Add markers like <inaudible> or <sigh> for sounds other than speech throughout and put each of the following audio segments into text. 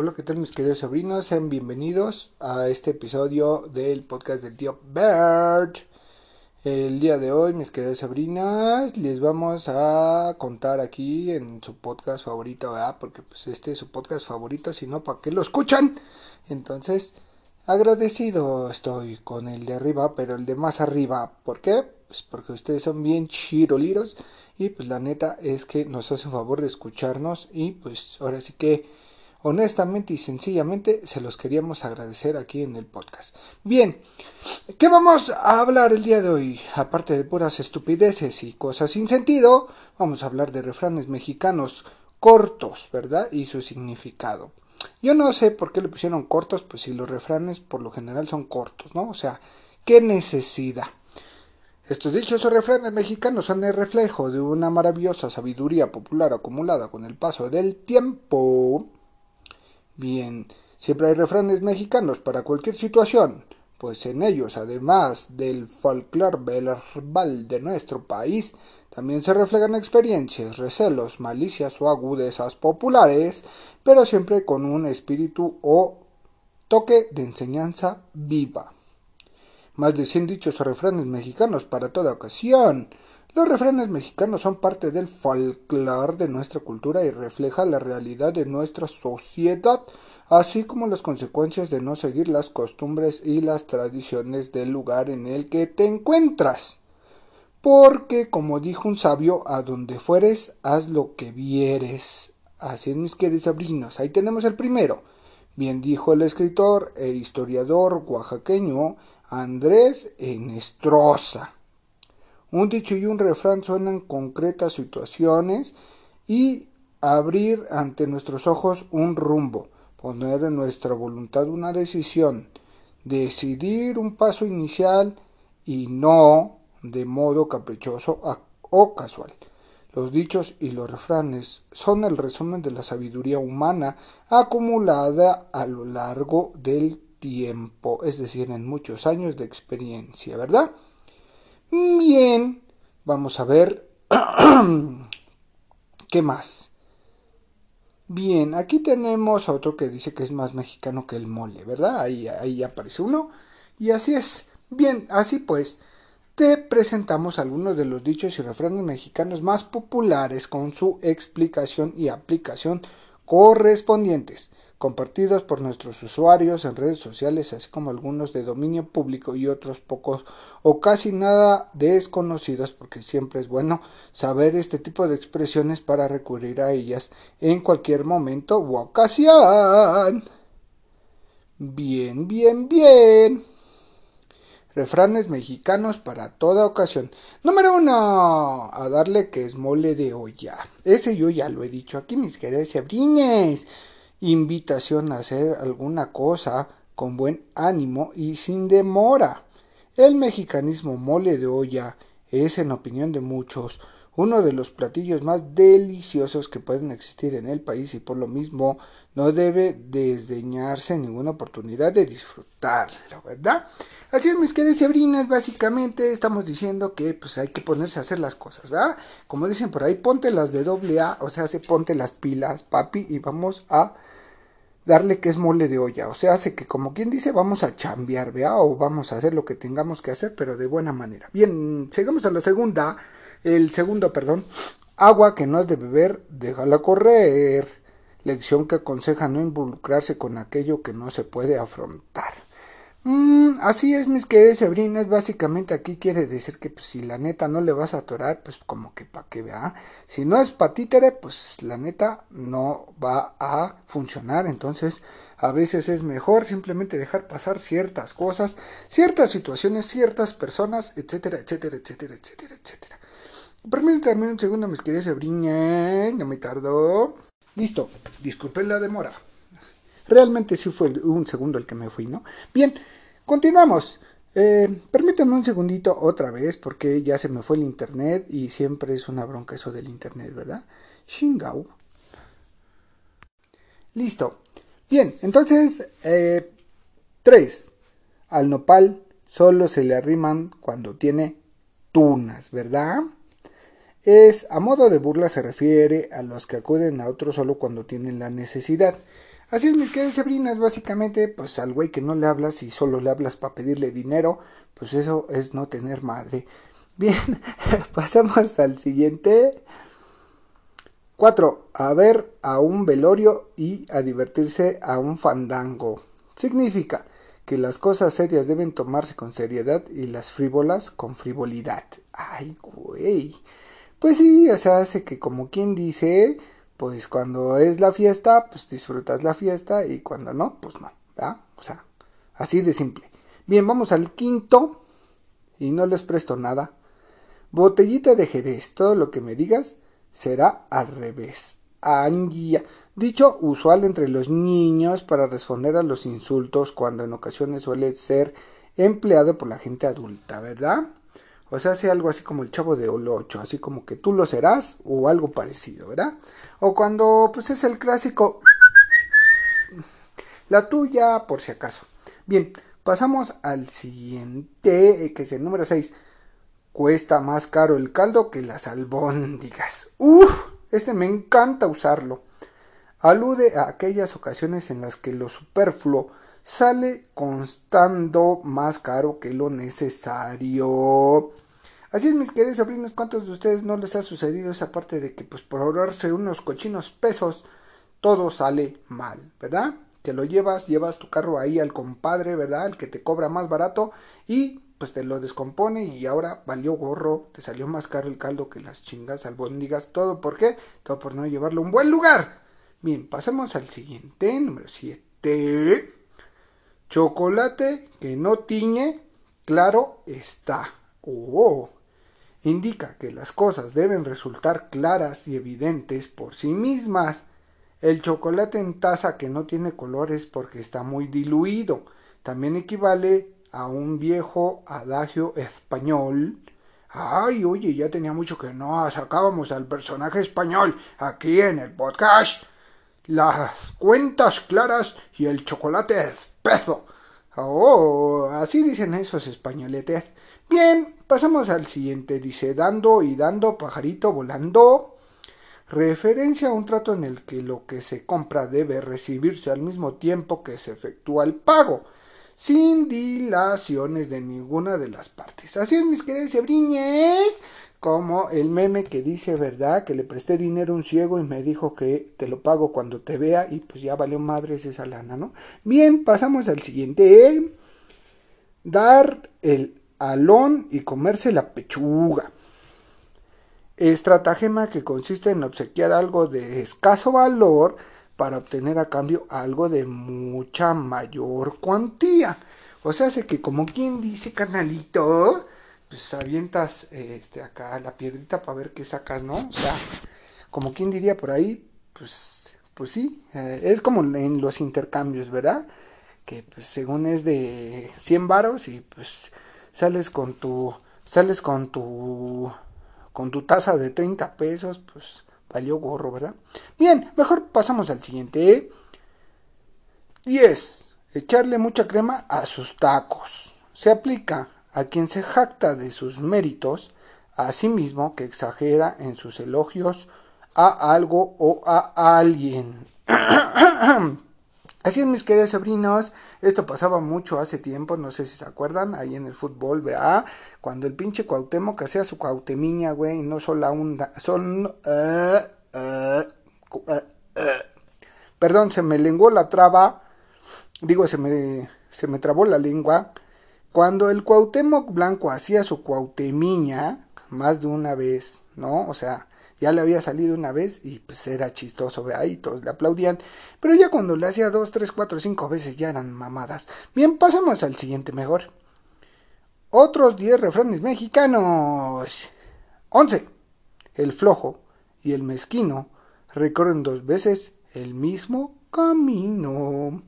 Hola, ¿qué tal mis queridos sobrinos? Sean bienvenidos a este episodio del podcast del tío Bert. El día de hoy, mis queridas sobrinas, les vamos a contar aquí en su podcast favorito, ¿verdad? Porque pues este es su podcast favorito, si no, ¿para qué lo escuchan? Entonces, agradecido estoy con el de arriba, pero el de más arriba, ¿por qué? Pues porque ustedes son bien chiroliros y pues la neta es que nos hacen favor de escucharnos y pues ahora sí que honestamente y sencillamente se los queríamos agradecer aquí en el podcast. Bien, ¿qué vamos a hablar el día de hoy? Aparte de puras estupideces y cosas sin sentido, vamos a hablar de refranes mexicanos cortos, ¿verdad? Y su significado. Yo no sé por qué le pusieron cortos, pues si los refranes por lo general son cortos, ¿no? O sea, ¿qué necesidad? Estos dichos o refranes mexicanos son el reflejo de una maravillosa sabiduría popular acumulada con el paso del tiempo Bien, siempre hay refranes mexicanos para cualquier situación, pues en ellos, además del folclore verbal de nuestro país, también se reflejan experiencias, recelos, malicias o agudezas populares, pero siempre con un espíritu o toque de enseñanza viva. Más de cien dichos o refranes mexicanos para toda ocasión, los refranes mexicanos son parte del folclore de nuestra cultura y refleja la realidad de nuestra sociedad, así como las consecuencias de no seguir las costumbres y las tradiciones del lugar en el que te encuentras. Porque, como dijo un sabio, a donde fueres, haz lo que vieres. Así es, mis queridos sobrinos. Ahí tenemos el primero. Bien dijo el escritor e historiador oaxaqueño Andrés Enestrosa. Un dicho y un refrán suenan concretas situaciones y abrir ante nuestros ojos un rumbo, poner en nuestra voluntad una decisión, decidir un paso inicial y no de modo caprichoso o casual. Los dichos y los refranes son el resumen de la sabiduría humana acumulada a lo largo del tiempo, es decir, en muchos años de experiencia, ¿verdad? Bien, vamos a ver <clears throat> qué más. Bien, aquí tenemos otro que dice que es más mexicano que el mole, ¿verdad? Ahí, ahí aparece uno. Y así es. Bien, así pues, te presentamos algunos de los dichos y refranes mexicanos más populares con su explicación y aplicación correspondientes compartidos por nuestros usuarios en redes sociales, así como algunos de dominio público y otros pocos o casi nada desconocidos, porque siempre es bueno saber este tipo de expresiones para recurrir a ellas en cualquier momento u ocasión. Bien, bien, bien. Refranes mexicanos para toda ocasión. Número uno. A darle que es mole de olla. Ese yo ya lo he dicho aquí, mis queridos sobrines invitación a hacer alguna cosa con buen ánimo y sin demora. El mexicanismo mole de olla es, en opinión de muchos, uno de los platillos más deliciosos que pueden existir en el país y por lo mismo no debe desdeñarse ninguna oportunidad de disfrutarlo, ¿verdad? Así es, mis queridas sobrinas, básicamente estamos diciendo que pues hay que ponerse a hacer las cosas, ¿verdad? Como dicen por ahí, ponte las de doble A, o sea, se ponte las pilas, papi, y vamos a darle que es mole de olla. O sea, hace que como quien dice, vamos a chambear, vea, o vamos a hacer lo que tengamos que hacer, pero de buena manera. Bien, llegamos a la segunda, el segundo, perdón. Agua que no has de beber, déjala correr. Lección que aconseja no involucrarse con aquello que no se puede afrontar. Mm, así es, mis queridas sobrinas. Básicamente aquí quiere decir que pues, si la neta no le vas a atorar, pues como que pa' que vea. Si no es patítere, pues la neta no va a funcionar. Entonces, a veces es mejor simplemente dejar pasar ciertas cosas, ciertas situaciones, ciertas personas, etcétera, etcétera, etcétera, etcétera, etcétera. Permítanme un segundo, mis queridas sobrinas. No me tardó. Listo. Disculpen la demora. Realmente sí fue un segundo el que me fui, ¿no? Bien, continuamos. Eh, permítanme un segundito otra vez porque ya se me fue el internet y siempre es una bronca eso del internet, ¿verdad? Shingao. Listo. Bien, entonces, eh, tres. Al nopal solo se le arriman cuando tiene tunas, ¿verdad? Es a modo de burla se refiere a los que acuden a otro solo cuando tienen la necesidad. Así es, mis queridas sobrinas, básicamente, pues al güey que no le hablas y solo le hablas para pedirle dinero, pues eso es no tener madre. Bien, <laughs> pasamos al siguiente. 4. A ver a un velorio y a divertirse a un fandango. Significa que las cosas serias deben tomarse con seriedad y las frívolas con frivolidad. Ay, güey. Pues sí, o sea, hace que como quien dice, pues cuando es la fiesta, pues disfrutas la fiesta y cuando no, pues no, ¿verdad? O sea, así de simple. Bien, vamos al quinto y no les presto nada. Botellita de Jerez, todo lo que me digas será al revés. Anguía. Dicho usual entre los niños para responder a los insultos cuando en ocasiones suele ser empleado por la gente adulta, ¿verdad? O sea, hace algo así como el chavo de Olocho, así como que tú lo serás o algo parecido, ¿verdad? O cuando pues es el clásico la tuya por si acaso. Bien, pasamos al siguiente, eh, que es el número 6. Cuesta más caro el caldo que las albóndigas. Uf, este me encanta usarlo. Alude a aquellas ocasiones en las que lo superfluo sale constando más caro que lo necesario. Así es, mis queridos sobrinos, ¿cuántos de ustedes no les ha sucedido esa parte de que, pues, por ahorrarse unos cochinos pesos, todo sale mal, ¿verdad? Te lo llevas, llevas tu carro ahí al compadre, ¿verdad? El que te cobra más barato y pues te lo descompone y ahora valió gorro, te salió más caro el caldo que las chingas albóndigas, todo por qué, todo por no llevarlo a un buen lugar. Bien, pasemos al siguiente, número 7. Chocolate que no tiñe, claro está. Oh, indica que las cosas deben resultar claras y evidentes por sí mismas. El chocolate en taza que no tiene colores porque está muy diluido. También equivale a un viejo adagio español. Ay, oye, ya tenía mucho que no sacábamos al personaje español aquí en el podcast. Las cuentas claras y el chocolate espeso. Oh, así dicen esos españoletes. Bien, pasamos al siguiente. Dice, dando y dando, pajarito volando. Referencia a un trato en el que lo que se compra debe recibirse al mismo tiempo que se efectúa el pago sin dilaciones de ninguna de las partes. Así es, mis queridos sebriñes, como el meme que dice, ¿verdad? Que le presté dinero a un ciego y me dijo que te lo pago cuando te vea y pues ya valió madres esa lana, ¿no? Bien, pasamos al siguiente. Dar el alón y comerse la pechuga. Estratagema que consiste en obsequiar algo de escaso valor para obtener a cambio algo de mucha mayor cuantía. O sea, hace que como quien dice, canalito, pues avientas este acá la piedrita para ver qué sacas, ¿no? O sea, como quien diría por ahí, pues pues sí, eh, es como en los intercambios, ¿verdad? Que pues según es de 100 varos y pues sales con tu sales con tu con tu taza de 30 pesos, pues Valió gorro, ¿verdad? Bien, mejor pasamos al siguiente. 10. Echarle mucha crema a sus tacos. Se aplica a quien se jacta de sus méritos, a sí mismo que exagera en sus elogios a algo o a alguien. <clears throat> Así es, mis queridos sobrinos, esto pasaba mucho hace tiempo, no sé si se acuerdan, ahí en el fútbol, ¿verdad? Cuando el pinche Cuauhtémoc hacía su cuautemiña, güey, no solo un... Son... Eh, eh, eh, perdón, se me lenguó la traba, digo, se me, se me trabó la lengua. Cuando el Cuauhtémoc Blanco hacía su cuautemiña, más de una vez, ¿no? O sea, ya le había salido una vez y pues era chistoso, ve ahí todos le aplaudían. Pero ya cuando le hacía dos, tres, cuatro, cinco veces ya eran mamadas. Bien, pasamos al siguiente mejor. Otros diez refranes mexicanos. Once. El flojo y el mezquino recorren dos veces el mismo camino.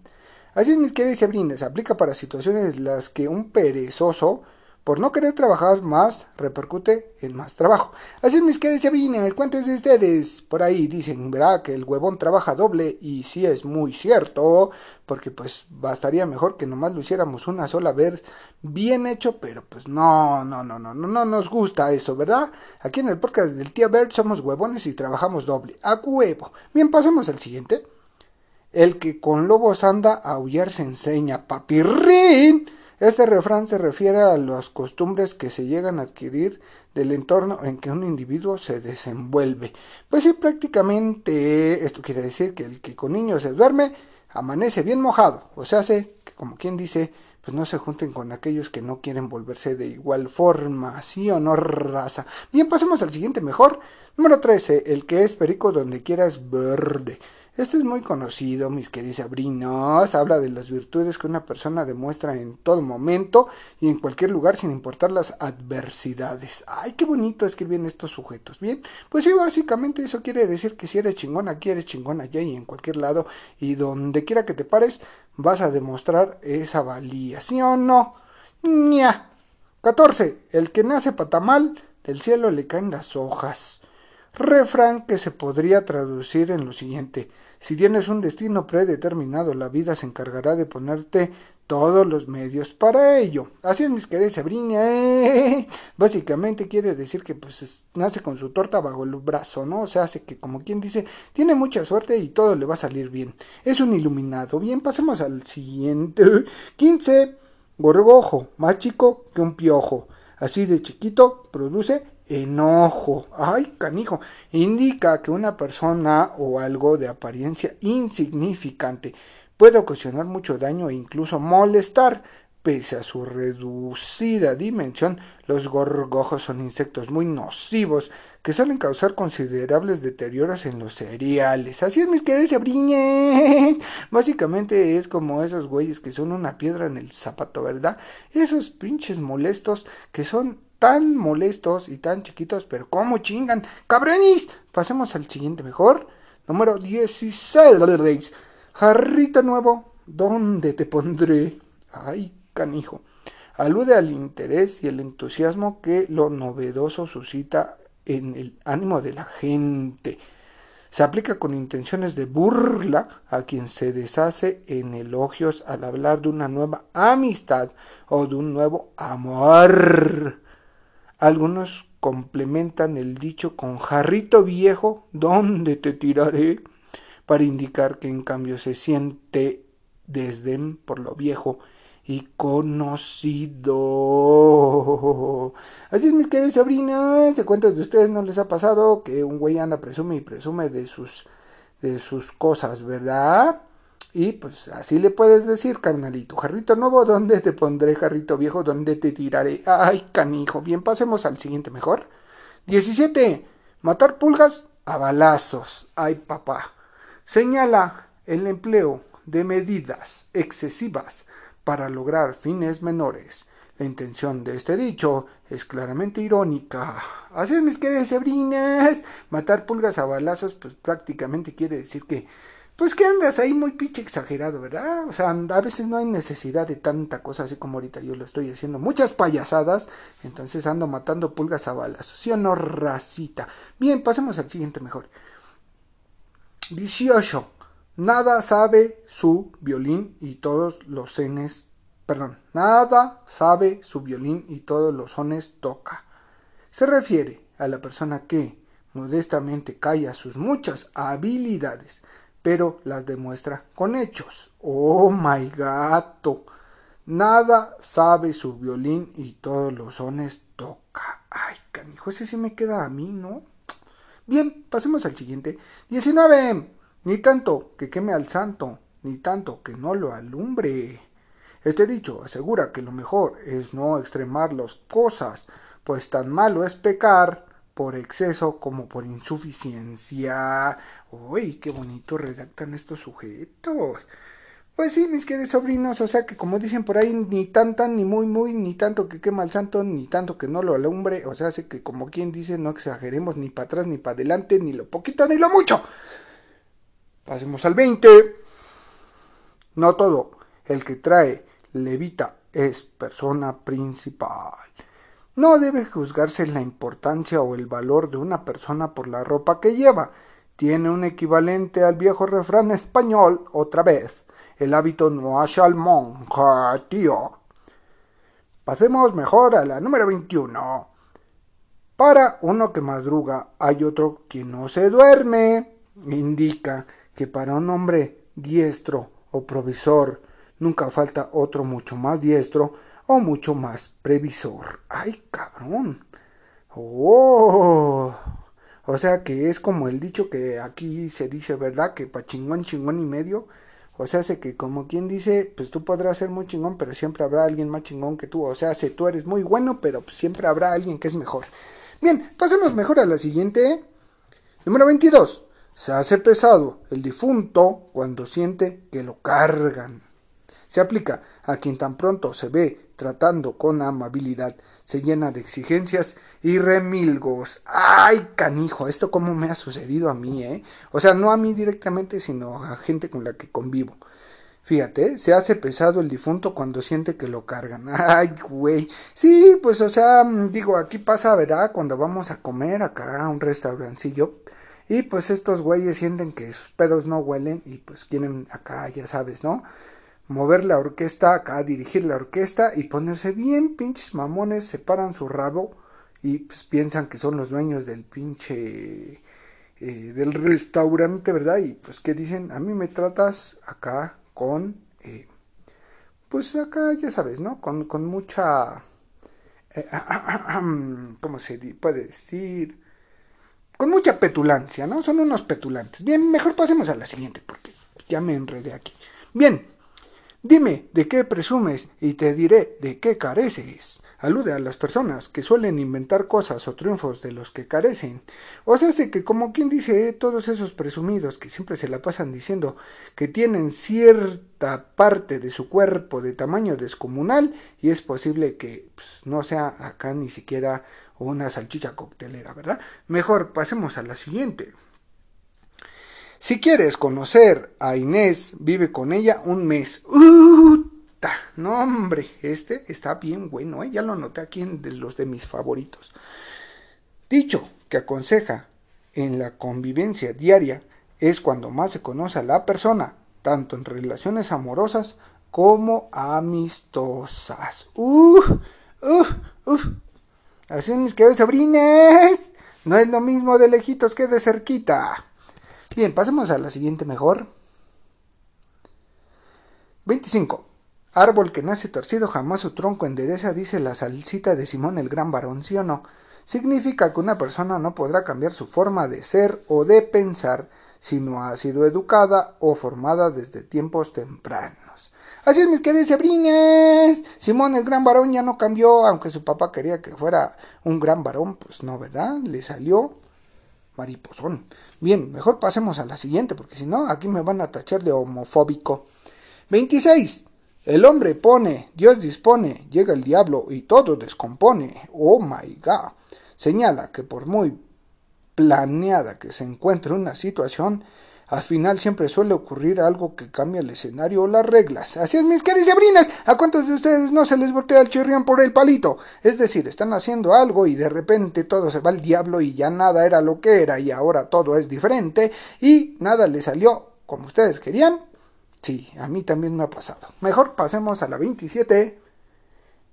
Así es, mis queridos sabrinas, aplica para situaciones en las que un perezoso por no querer trabajar más, repercute en más trabajo. Así es, mis queridos chavinas, ¿cuántos de ustedes por ahí dicen, verá, que el huevón trabaja doble? Y sí es muy cierto, porque pues bastaría mejor que nomás lo hiciéramos una sola vez bien hecho, pero pues no, no, no, no, no, no nos gusta eso, ¿verdad? Aquí en el podcast del tío Bert somos huevones y trabajamos doble, a huevo. Bien, pasemos al siguiente. El que con lobos anda, a aullar se enseña. Papirrín. Este refrán se refiere a las costumbres que se llegan a adquirir del entorno en que un individuo se desenvuelve. Pues sí, prácticamente esto quiere decir que el que con niños se duerme amanece bien mojado. O sea, hace que como quien dice, pues no se junten con aquellos que no quieren volverse de igual forma, sí o no raza. Bien, pasemos al siguiente mejor. Número 13, el que es perico donde quiera es verde. Este es muy conocido, mis queridos sabrinos. Habla de las virtudes que una persona demuestra en todo momento y en cualquier lugar sin importar las adversidades. Ay, qué bonito escriben estos sujetos. Bien, pues sí, básicamente eso quiere decir que si eres chingón aquí, eres chingón allá y en cualquier lado y donde quiera que te pares, vas a demostrar esa valía. ¿Sí o no? Ña. 14. El que nace patamal, del cielo le caen las hojas refrán que se podría traducir en lo siguiente si tienes un destino predeterminado la vida se encargará de ponerte todos los medios para ello. Así es, mis queridos Sabrina. ¿eh? Básicamente quiere decir que pues nace con su torta bajo el brazo, ¿no? O sea, hace que como quien dice, tiene mucha suerte y todo le va a salir bien. Es un iluminado. Bien, pasemos al siguiente. <laughs> 15. Gorgojo, más chico que un piojo. Así de chiquito, produce enojo, ay canijo, indica que una persona o algo de apariencia insignificante puede ocasionar mucho daño e incluso molestar. Pese a su reducida dimensión, los gorgojos son insectos muy nocivos que suelen causar considerables deterioros en los cereales. Así es, mis queridos abriñe. <laughs> Básicamente es como esos güeyes que son una piedra en el zapato, ¿verdad? Esos pinches molestos que son tan molestos y tan chiquitos, pero ¿cómo chingan? ¡Cabronis! Pasemos al siguiente mejor. Número 16. Jarrito nuevo, ¿dónde te pondré? Ay, canijo. Alude al interés y el entusiasmo que lo novedoso suscita en el ánimo de la gente. Se aplica con intenciones de burla a quien se deshace en elogios al hablar de una nueva amistad o de un nuevo amor. Algunos complementan el dicho con jarrito viejo, ¿dónde te tiraré? para indicar que en cambio se siente desdén por lo viejo y conocido. Así es, mis queridas sobrinas, ¿se cuentas de ustedes no les ha pasado que un güey anda presume y presume de sus de sus cosas, ¿verdad? Y pues así le puedes decir, carnalito, jarrito nuevo, ¿dónde te pondré, jarrito viejo? ¿Dónde te tiraré? Ay, canijo. Bien, pasemos al siguiente mejor. 17. Matar pulgas a balazos. Ay, papá. Señala el empleo de medidas excesivas para lograr fines menores. La intención de este dicho es claramente irónica. Así es, mis queridas sobrinas. Matar pulgas a balazos, pues prácticamente quiere decir que pues que andas ahí muy pinche exagerado, ¿verdad? O sea, a veces no hay necesidad de tanta cosa así como ahorita yo lo estoy haciendo. Muchas payasadas, entonces ando matando pulgas a balas. ¿Sí o no, racita? Bien, pasemos al siguiente mejor. 18. Nada sabe su violín y todos los cenes. Perdón, nada sabe su violín y todos los sones toca. Se refiere a la persona que modestamente calla sus muchas habilidades pero las demuestra con hechos. Oh my gato. Nada sabe su violín y todos los sones toca. Ay, canijo, ese sí me queda a mí, ¿no? Bien, pasemos al siguiente. 19. Ni tanto que queme al santo, ni tanto que no lo alumbre. Este dicho asegura que lo mejor es no extremar las cosas, pues tan malo es pecar por exceso como por insuficiencia. Uy, qué bonito redactan estos sujetos. Pues sí, mis queridos sobrinos, o sea que como dicen por ahí, ni tan tan, ni muy muy, ni tanto que quema el santo, ni tanto que no lo alumbre, o sea, hace que como quien dice, no exageremos ni para atrás, ni para adelante, ni lo poquito, ni lo mucho. Pasemos al 20. No todo el que trae levita es persona principal. No debe juzgarse la importancia o el valor de una persona por la ropa que lleva. Tiene un equivalente al viejo refrán español, otra vez. El hábito no hace al monje, tío. Pasemos mejor a la número 21. Para uno que madruga hay otro que no se duerme. Indica que para un hombre diestro o provisor, nunca falta otro mucho más diestro o mucho más previsor. ¡Ay, cabrón! ¡Oh! O sea que es como el dicho que aquí se dice, ¿verdad? Que pa' chingón, chingón y medio. O sea, hace que como quien dice, pues tú podrás ser muy chingón, pero siempre habrá alguien más chingón que tú. O sea, si tú eres muy bueno, pero siempre habrá alguien que es mejor. Bien, pasemos mejor a la siguiente. Número 22. Se hace pesado el difunto cuando siente que lo cargan. Se aplica a quien tan pronto se ve tratando con amabilidad, se llena de exigencias y remilgos. ¡Ay, canijo! Esto como me ha sucedido a mí, ¿eh? O sea, no a mí directamente, sino a gente con la que convivo. Fíjate, se hace pesado el difunto cuando siente que lo cargan. <laughs> Ay, güey. Sí, pues o sea, digo, aquí pasa, ¿verdad? Cuando vamos a comer acá a un restaurancillo. Y pues estos güeyes sienten que sus pedos no huelen y pues quieren acá, ya sabes, ¿no? Mover la orquesta acá, dirigir la orquesta y ponerse bien pinches mamones, separan su rabo y pues piensan que son los dueños del pinche eh, del restaurante, ¿verdad? Y pues que dicen, a mí me tratas acá con, eh, pues acá ya sabes, ¿no? Con, con mucha, eh, ¿cómo se puede decir? Con mucha petulancia, ¿no? Son unos petulantes. Bien, mejor pasemos a la siguiente porque ya me enredé aquí. Bien, Dime de qué presumes y te diré de qué careces. Alude a las personas que suelen inventar cosas o triunfos de los que carecen. O sea, hace que como quien dice todos esos presumidos que siempre se la pasan diciendo que tienen cierta parte de su cuerpo de tamaño descomunal y es posible que pues, no sea acá ni siquiera una salchicha coctelera, ¿verdad? Mejor pasemos a la siguiente. Si quieres conocer a Inés, vive con ella un mes. No, hombre, este está bien bueno, ¿eh? ya lo noté aquí en de los de mis favoritos. Dicho que aconseja en la convivencia diaria es cuando más se conoce a la persona, tanto en relaciones amorosas como amistosas. ¡Uh! ¡Uh! ¡Uh! Así mis queridos sobrines, no es lo mismo de lejitos que de cerquita. Bien, pasemos a la siguiente mejor. 25. Árbol que nace torcido jamás su tronco endereza, dice la salsita de Simón el gran varón, ¿sí o no? Significa que una persona no podrá cambiar su forma de ser o de pensar si no ha sido educada o formada desde tiempos tempranos. Así es, mis queridos sobrinas. Simón el gran varón ya no cambió, aunque su papá quería que fuera un gran varón, pues no, ¿verdad? Le salió mariposón. Bien, mejor pasemos a la siguiente, porque si no, aquí me van a tachar de homofóbico. 26. El hombre pone, Dios dispone, llega el diablo y todo descompone. Oh my god. Señala que por muy planeada que se encuentre una situación, al final siempre suele ocurrir algo que cambia el escenario o las reglas. Así es, mis queridas sobrinas. ¿A cuántos de ustedes no se les voltea el chirrión por el palito? Es decir, están haciendo algo y de repente todo se va al diablo y ya nada era lo que era y ahora todo es diferente y nada le salió como ustedes querían. Sí, a mí también me ha pasado. Mejor pasemos a la 27.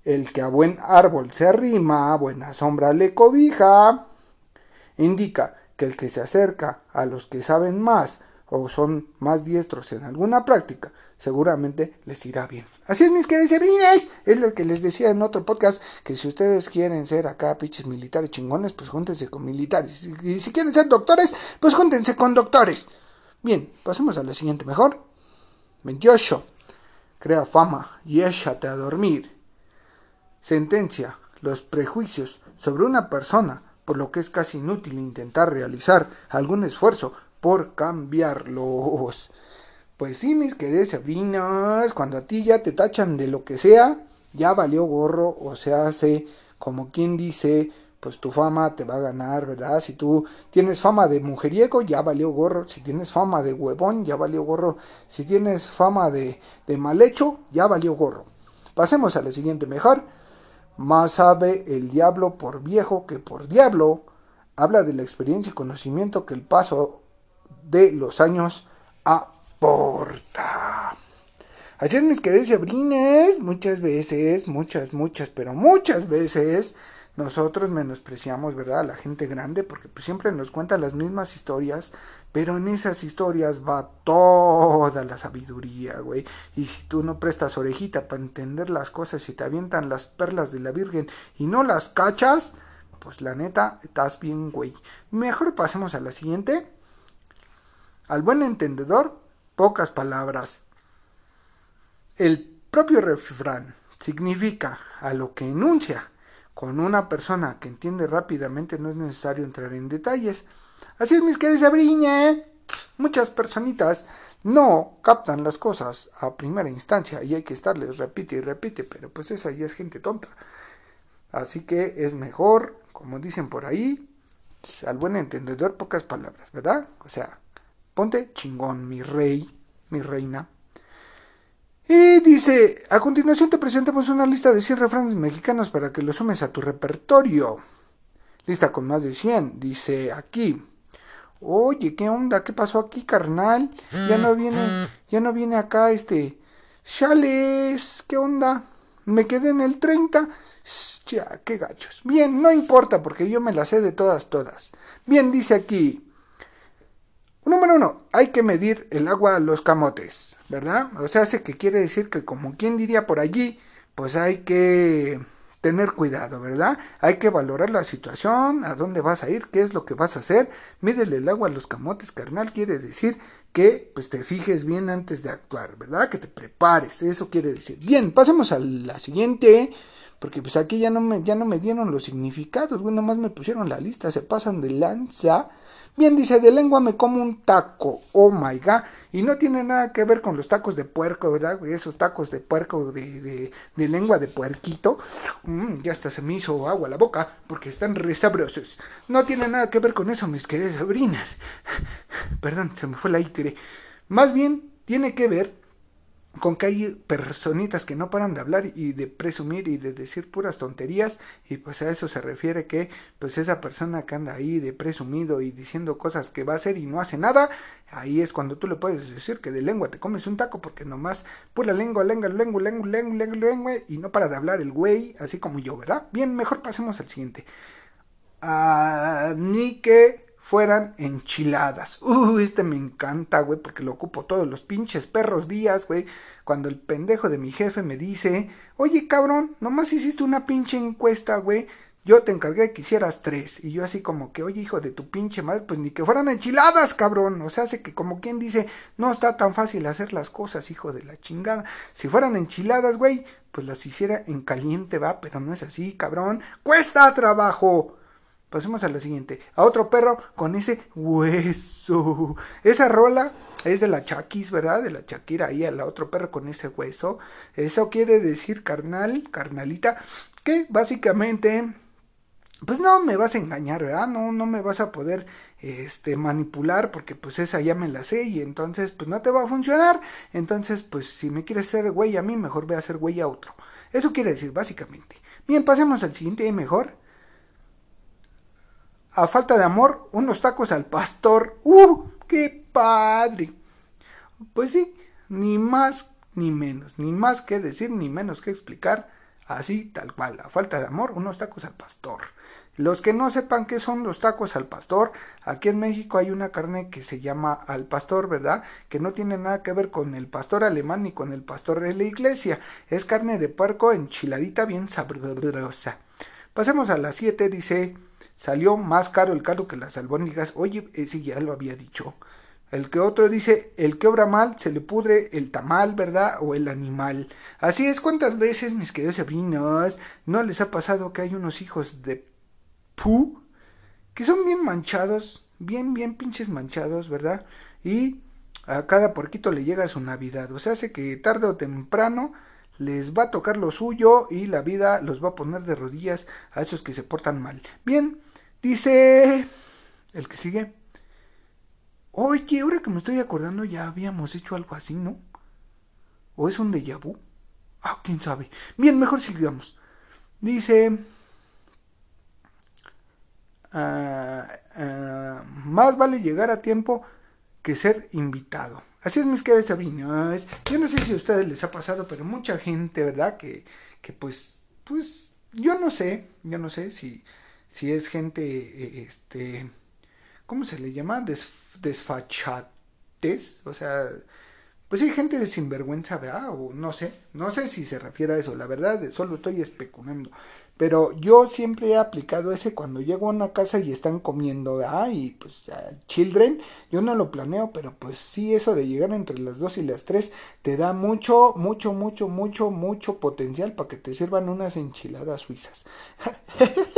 El que a buen árbol se arrima, buena sombra le cobija. Indica que el que se acerca a los que saben más o son más diestros en alguna práctica, seguramente les irá bien. Así es, mis queridos sobrinas. Es lo que les decía en otro podcast, que si ustedes quieren ser acá pinches militares chingones, pues júntense con militares. Y si quieren ser doctores, pues júntense con doctores. Bien, pasemos a la siguiente mejor. 28. Crea fama y échate a dormir. Sentencia. Los prejuicios sobre una persona, por lo que es casi inútil intentar realizar algún esfuerzo por cambiarlos. Pues sí, mis queridos sobrinos, cuando a ti ya te tachan de lo que sea, ya valió gorro, o se hace como quien dice, pues tu fama te va a ganar, ¿verdad? Si tú tienes fama de mujeriego, ya valió gorro. Si tienes fama de huevón, ya valió gorro. Si tienes fama de, de mal hecho, ya valió gorro. Pasemos a la siguiente mejor. Más sabe el diablo por viejo que por diablo. Habla de la experiencia y conocimiento que el paso de los años aporta. Así es, mis queridos sobrines, muchas veces, muchas, muchas, pero muchas veces nosotros menospreciamos, ¿verdad? A la gente grande porque pues, siempre nos cuentan las mismas historias, pero en esas historias va toda la sabiduría, güey. Y si tú no prestas orejita para entender las cosas y te avientan las perlas de la Virgen y no las cachas, pues la neta, estás bien, güey. Mejor pasemos a la siguiente. Al buen entendedor, pocas palabras. El propio refrán significa a lo que enuncia con una persona que entiende rápidamente no es necesario entrar en detalles. Así es, mis queridos Sabrina. ¿eh? Muchas personitas no captan las cosas a primera instancia y hay que estarles repite y repite, pero pues esa ya es gente tonta. Así que es mejor, como dicen por ahí, al buen entendedor pocas palabras, ¿verdad? O sea, ponte chingón, mi rey, mi reina. Y dice, a continuación te presentamos una lista de 100 refranes mexicanos para que los sumes a tu repertorio. Lista con más de 100, dice aquí. Oye, ¿qué onda? ¿Qué pasó aquí, carnal? Ya no viene, ya no viene acá este... Chales, ¿qué onda? Me quedé en el 30. Ya, qué gachos. Bien, no importa porque yo me la sé de todas, todas. Bien, dice aquí. Número uno, hay que medir el agua a los camotes, ¿verdad? O sea, hace que quiere decir que como quien diría por allí, pues hay que tener cuidado, ¿verdad? Hay que valorar la situación, a dónde vas a ir, qué es lo que vas a hacer. Mídele el agua a los camotes, carnal, quiere decir que pues te fijes bien antes de actuar, ¿verdad? Que te prepares, eso quiere decir. Bien, pasemos a la siguiente, porque pues aquí ya no me, ya no me dieron los significados, güey, nomás me pusieron la lista, se pasan de lanza. Bien, dice, de lengua me como un taco, oh my god, y no tiene nada que ver con los tacos de puerco, ¿verdad? Esos tacos de puerco de, de, de lengua de puerquito, mm, ya hasta se me hizo agua la boca, porque están resabrosos. No tiene nada que ver con eso, mis queridas sobrinas. <laughs> Perdón, se me fue la aire. Más bien, tiene que ver con que hay personitas que no paran de hablar y de presumir y de decir puras tonterías y pues a eso se refiere que pues esa persona que anda ahí de presumido y diciendo cosas que va a hacer y no hace nada, ahí es cuando tú le puedes decir que de lengua te comes un taco porque nomás pura lengua, lengua, lengua, lengua, lengua, lengua, lengua y no para de hablar el güey, así como yo, ¿verdad? Bien, mejor pasemos al siguiente. A ni que fueran enchiladas. Uh, este me encanta, güey, porque lo ocupo todos los pinches perros días, güey. Cuando el pendejo de mi jefe me dice, oye, cabrón, nomás hiciste una pinche encuesta, güey. Yo te encargué que hicieras tres. Y yo así como que, oye, hijo de tu pinche madre, pues ni que fueran enchiladas, cabrón. O sea, hace que como quien dice, no está tan fácil hacer las cosas, hijo de la chingada. Si fueran enchiladas, güey, pues las hiciera en caliente, va, pero no es así, cabrón. Cuesta trabajo. Pasemos a la siguiente. A otro perro con ese hueso. Esa rola es de la Chakis, ¿verdad? De la Shakira ahí al otro perro con ese hueso. Eso quiere decir carnal, carnalita, que básicamente pues no me vas a engañar, ¿verdad? No no me vas a poder este manipular porque pues esa ya me la sé y entonces pues no te va a funcionar. Entonces, pues si me quieres ser güey a mí, mejor ve a ser güey a otro. Eso quiere decir básicamente. Bien, pasemos al siguiente mejor a falta de amor, unos tacos al pastor. ¡Uh! ¡Qué padre! Pues sí, ni más ni menos, ni más que decir, ni menos que explicar, así tal cual, a falta de amor, unos tacos al pastor. Los que no sepan qué son los tacos al pastor, aquí en México hay una carne que se llama al pastor, ¿verdad? Que no tiene nada que ver con el pastor alemán ni con el pastor de la iglesia. Es carne de puerco enchiladita bien sabrosa. Pasemos a las 7, dice Salió más caro el caldo que las albóndigas. Oye, ese ya lo había dicho. El que otro dice, el que obra mal se le pudre el tamal, ¿verdad? O el animal. Así es, ¿cuántas veces, mis queridos sobrinos, no les ha pasado que hay unos hijos de pu que son bien manchados, bien, bien pinches manchados, ¿verdad? Y a cada porquito le llega su Navidad. O sea, hace que tarde o temprano les va a tocar lo suyo y la vida los va a poner de rodillas a esos que se portan mal. Bien, Dice el que sigue. Oye, ahora que me estoy acordando ya habíamos hecho algo así, ¿no? ¿O es un déjà vu? Ah, quién sabe. Bien, mejor sigamos. Dice... Ah, ah, más vale llegar a tiempo que ser invitado. Así es, mis queridos Sabinas. Yo no sé si a ustedes les ha pasado, pero mucha gente, ¿verdad? Que, que pues, pues yo no sé, yo no sé si, si es gente, eh, este, ¿cómo se le llama? Des, desfachatez, o sea, pues hay gente de sinvergüenza, ¿verdad? O no sé, no sé si se refiere a eso, la verdad, solo estoy especulando. Pero yo siempre he aplicado ese cuando llego a una casa y están comiendo, ah, y pues children, yo no lo planeo, pero pues sí, eso de llegar entre las dos y las tres te da mucho, mucho, mucho, mucho, mucho potencial para que te sirvan unas enchiladas suizas. <laughs>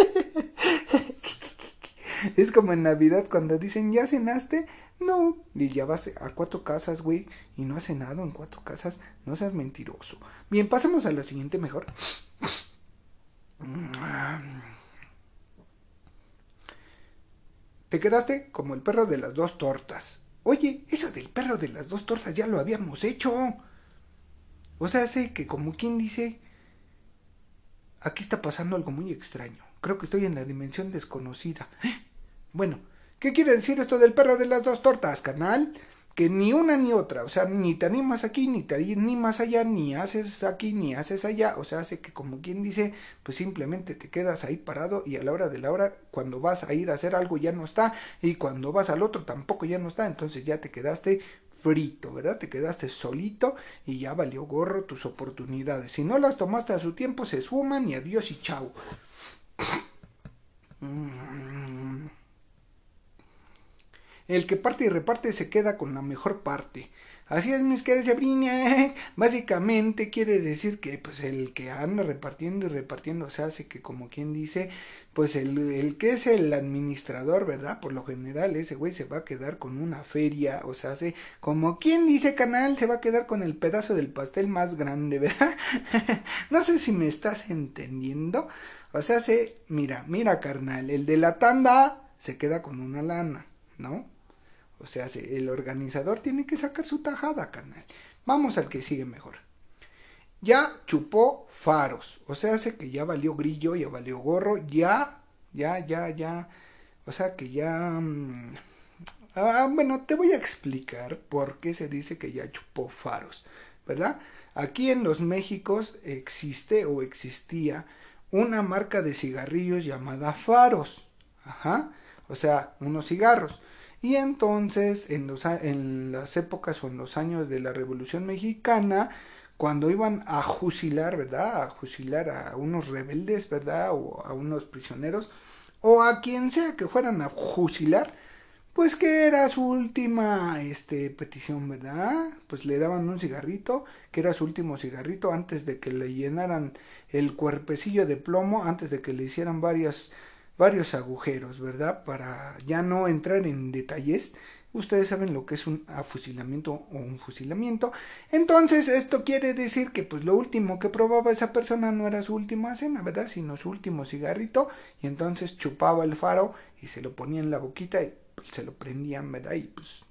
es como en Navidad cuando dicen, ¿ya cenaste? No, y ya vas a cuatro casas, güey, y no has cenado en cuatro casas, no seas mentiroso. Bien, pasemos a la siguiente mejor. Te quedaste como el perro de las dos tortas. Oye, eso del perro de las dos tortas ya lo habíamos hecho. O sea, sé que como quien dice, aquí está pasando algo muy extraño. Creo que estoy en la dimensión desconocida. Bueno, ¿qué quiere decir esto del perro de las dos tortas, canal? que ni una ni otra, o sea, ni te animas aquí, ni te animas allá, ni haces aquí, ni haces allá, o sea, hace que como quien dice, pues simplemente te quedas ahí parado y a la hora de la hora, cuando vas a ir a hacer algo ya no está, y cuando vas al otro tampoco ya no está, entonces ya te quedaste frito, ¿verdad? Te quedaste solito y ya valió gorro tus oportunidades. Si no las tomaste a su tiempo, se esfuman y adiós y chao. <coughs> El que parte y reparte se queda con la mejor parte. Así es, mis queridos Sabrina. Básicamente quiere decir que pues el que anda repartiendo y repartiendo se hace que como quien dice, pues el, el, que es el administrador, ¿verdad? Por lo general ese güey se va a quedar con una feria, o sea, hace como quien dice canal, se va a quedar con el pedazo del pastel más grande, ¿verdad? <laughs> no sé si me estás entendiendo. O sea, se, mira, mira carnal, el de la tanda se queda con una lana, ¿no? O sea, el organizador tiene que sacar su tajada, carnal. Vamos al que sigue mejor. Ya chupó faros. O sea, hace que ya valió grillo, ya valió gorro, ya, ya, ya, ya. O sea que ya... Mm, ah, bueno, te voy a explicar por qué se dice que ya chupó faros, ¿verdad? Aquí en los Méxicos existe o existía una marca de cigarrillos llamada Faros. Ajá. O sea, unos cigarros. Y entonces, en, los, en las épocas o en los años de la Revolución Mexicana, cuando iban a fusilar, ¿verdad? A fusilar a unos rebeldes, ¿verdad? O a unos prisioneros, o a quien sea que fueran a fusilar, pues que era su última este, petición, ¿verdad? Pues le daban un cigarrito, que era su último cigarrito, antes de que le llenaran el cuerpecillo de plomo, antes de que le hicieran varias varios agujeros, ¿verdad? Para ya no entrar en detalles, ustedes saben lo que es un afusilamiento o un fusilamiento. Entonces, esto quiere decir que pues lo último que probaba esa persona no era su última cena, ¿verdad? Sino su último cigarrito y entonces chupaba el faro y se lo ponía en la boquita y pues, se lo prendían, ¿verdad? Y pues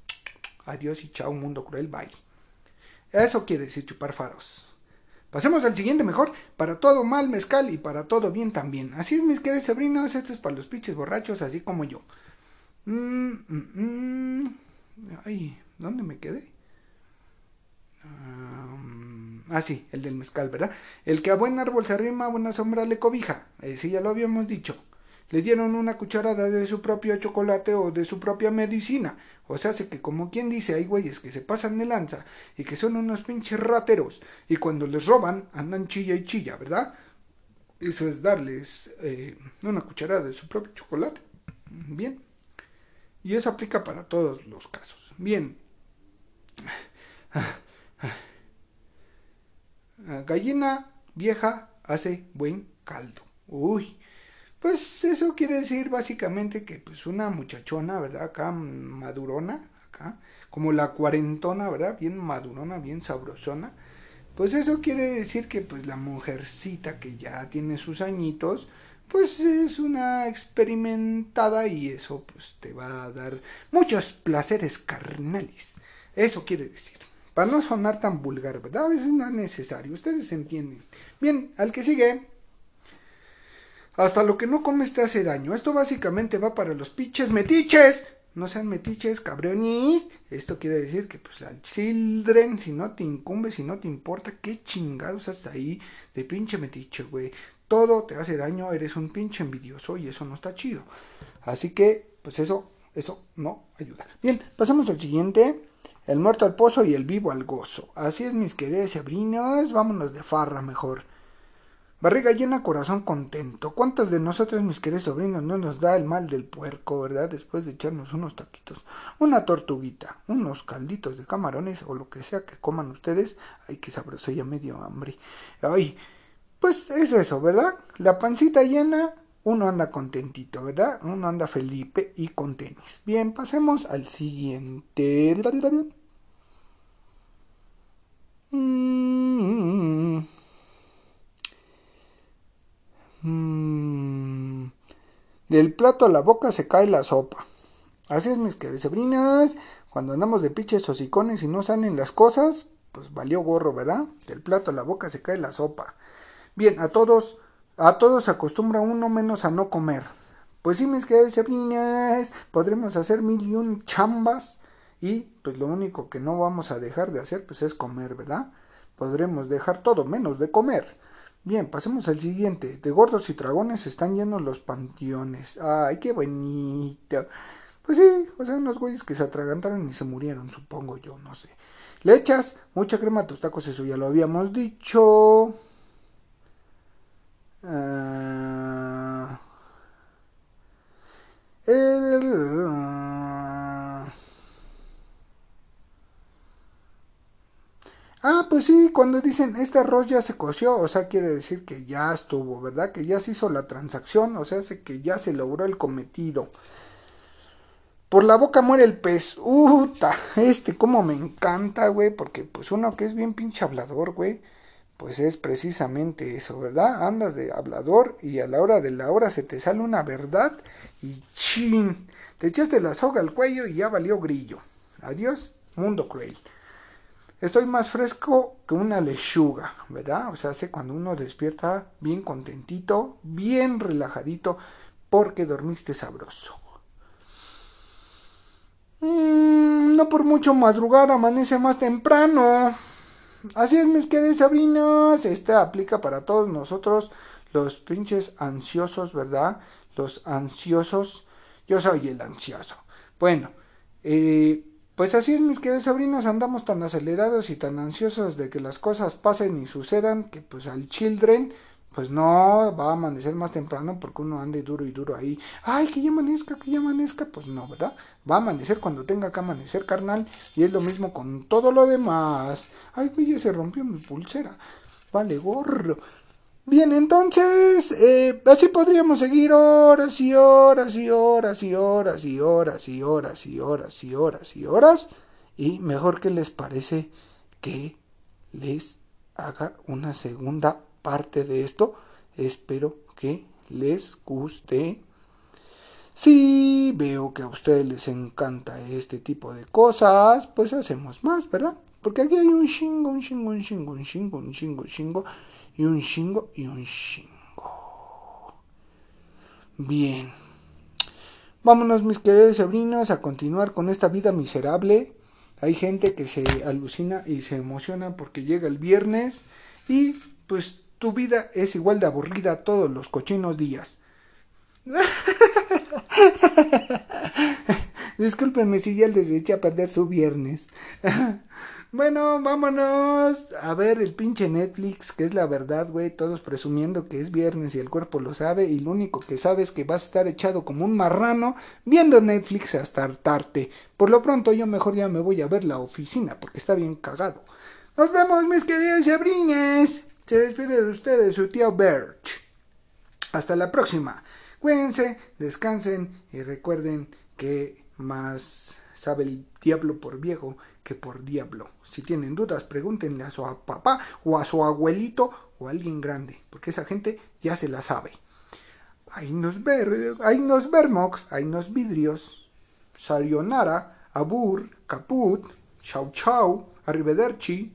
adiós y chao mundo cruel, bye. Eso quiere decir chupar faros. Pasemos al siguiente mejor. Para todo mal mezcal y para todo bien también. Así es, mis queridos sobrinos. Esto es para los pinches borrachos, así como yo. Mm, mm, mm. Ay, ¿dónde me quedé? ah, sí, el del mezcal, ¿verdad? El que a buen árbol se arrima, a buena sombra le cobija. Eh, sí, ya lo habíamos dicho. Le dieron una cucharada de su propio chocolate o de su propia medicina. O sea, hace que como quien dice, hay güeyes que se pasan de lanza y que son unos pinches rateros y cuando les roban andan chilla y chilla, ¿verdad? Eso es darles eh, una cucharada de su propio chocolate. Bien. Y eso aplica para todos los casos. Bien. Gallina vieja hace buen caldo. Uy. Pues eso quiere decir básicamente que pues una muchachona, ¿verdad? Acá madurona, acá, como la cuarentona, ¿verdad? Bien madurona, bien sabrosona. Pues eso quiere decir que pues la mujercita que ya tiene sus añitos, pues es una experimentada y eso pues te va a dar muchos placeres carnales. Eso quiere decir. Para no sonar tan vulgar, ¿verdad? A veces no es necesario, ustedes entienden. Bien, al que sigue. Hasta lo que no comes te hace daño. Esto básicamente va para los pinches metiches. No sean metiches, cabronis. Esto quiere decir que, pues, al children, si no te incumbe, si no te importa, qué chingados hasta ahí de pinche metiche, güey. todo te hace daño, eres un pinche envidioso y eso no está chido. Así que, pues eso, eso no ayuda. Bien, pasamos al siguiente. El muerto al pozo y el vivo al gozo. Así es, mis queridas sobrinas, vámonos de farra mejor. Barriga llena, corazón contento. ¿Cuántos de nosotros, mis queridos sobrinos, no nos da el mal del puerco, verdad? Después de echarnos unos taquitos, una tortuguita, unos calditos de camarones o lo que sea que coman ustedes. Ay, qué sabroso, ya medio hambre. Ay, pues es eso, ¿verdad? La pancita llena, uno anda contentito, ¿verdad? Uno anda Felipe y con tenis. Bien, pasemos al siguiente. Mm. Mm. Del plato a la boca se cae la sopa. Así es, mis queridas sobrinas. Cuando andamos de piches hocicones y no salen las cosas, pues valió gorro, ¿verdad? Del plato a la boca se cae la sopa. Bien, a todos, a todos se acostumbra uno menos a no comer. Pues sí, mis queridas sobrinas, podremos hacer mil y un chambas y pues lo único que no vamos a dejar de hacer pues es comer, ¿verdad? Podremos dejar todo menos de comer. Bien, pasemos al siguiente. De gordos y dragones están llenos los panteones. Ay, qué bonito. Pues sí, o sea, unos güeyes que se atragantaron y se murieron, supongo yo, no sé. Le echas mucha crema a tus tacos, eso ya lo habíamos dicho. Ah... Ah, pues sí, cuando dicen este arroz ya se coció, o sea, quiere decir que ya estuvo, ¿verdad? Que ya se hizo la transacción, o sea, que ya se logró el cometido. Por la boca muere el pez. Uta, este como me encanta, güey, porque pues uno que es bien pinche hablador, güey, pues es precisamente eso, ¿verdad? Andas de hablador y a la hora de la hora se te sale una verdad y chin, te echaste la soga al cuello y ya valió grillo. Adiós, mundo cruel. Estoy más fresco que una lechuga, ¿verdad? O sea, hace cuando uno despierta bien contentito, bien relajadito, porque dormiste sabroso. Mm, no por mucho madrugar amanece más temprano. Así es, mis queridas sabinas. Este aplica para todos nosotros, los pinches ansiosos, ¿verdad? Los ansiosos. Yo soy el ansioso. Bueno, eh, pues así es, mis queridos sobrinos, andamos tan acelerados y tan ansiosos de que las cosas pasen y sucedan que pues al children pues no va a amanecer más temprano porque uno ande duro y duro ahí. Ay, que ya amanezca, que ya amanezca. Pues no, ¿verdad? Va a amanecer cuando tenga que amanecer, carnal. Y es lo mismo con todo lo demás. Ay, pues ya se rompió mi pulsera. Vale, gorro. Bien, entonces, eh, así podríamos seguir horas y horas y horas y horas y horas y horas y horas y horas y horas. Y mejor que les parece que les haga una segunda parte de esto. Espero que les guste. Si veo que a ustedes les encanta este tipo de cosas, pues hacemos más, ¿verdad? Porque aquí hay un chingo, un chingo, un chingo, un chingo, un chingo, un chingo y un chingo y un chingo. Bien. Vámonos, mis queridos sobrinos, a continuar con esta vida miserable. Hay gente que se alucina y se emociona porque llega el viernes y pues tu vida es igual de aburrida todos los cochinos días. <laughs> Discúlpenme si ya les eché a perder su viernes. <laughs> Bueno, vámonos a ver el pinche Netflix, que es la verdad, güey. Todos presumiendo que es viernes y el cuerpo lo sabe. Y lo único que sabe es que vas a estar echado como un marrano viendo Netflix hasta hartarte. Por lo pronto, yo mejor ya me voy a ver la oficina porque está bien cagado. Nos vemos, mis queridos sabrines. Se despide de ustedes su tío Birch. Hasta la próxima. Cuídense, descansen y recuerden que más sabe el diablo por viejo que por diablo. Si tienen dudas, pregúntenle a su papá o a su abuelito o a alguien grande, porque esa gente ya se la sabe. Ahí nos ver, ahí nos vermox, ahí nos vidrios. Abur, caput, chau chau, arrivederci.